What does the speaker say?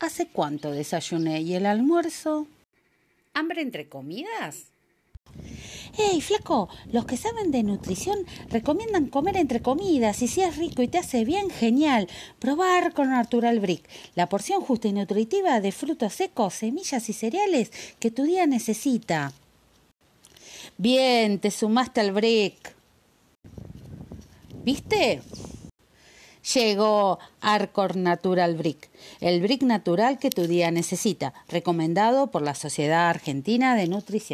¿Hace cuánto desayuné y el almuerzo? ¿Hambre entre comidas? ¡Ey, flaco! Los que saben de nutrición recomiendan comer entre comidas y si es rico y te hace bien, genial. Probar con Natural Brick, la porción justa y nutritiva de frutos secos, semillas y cereales que tu día necesita. Bien, te sumaste al Brick. ¿Viste? Llegó Arcor Natural Brick, el brick natural que tu día necesita, recomendado por la Sociedad Argentina de Nutrición.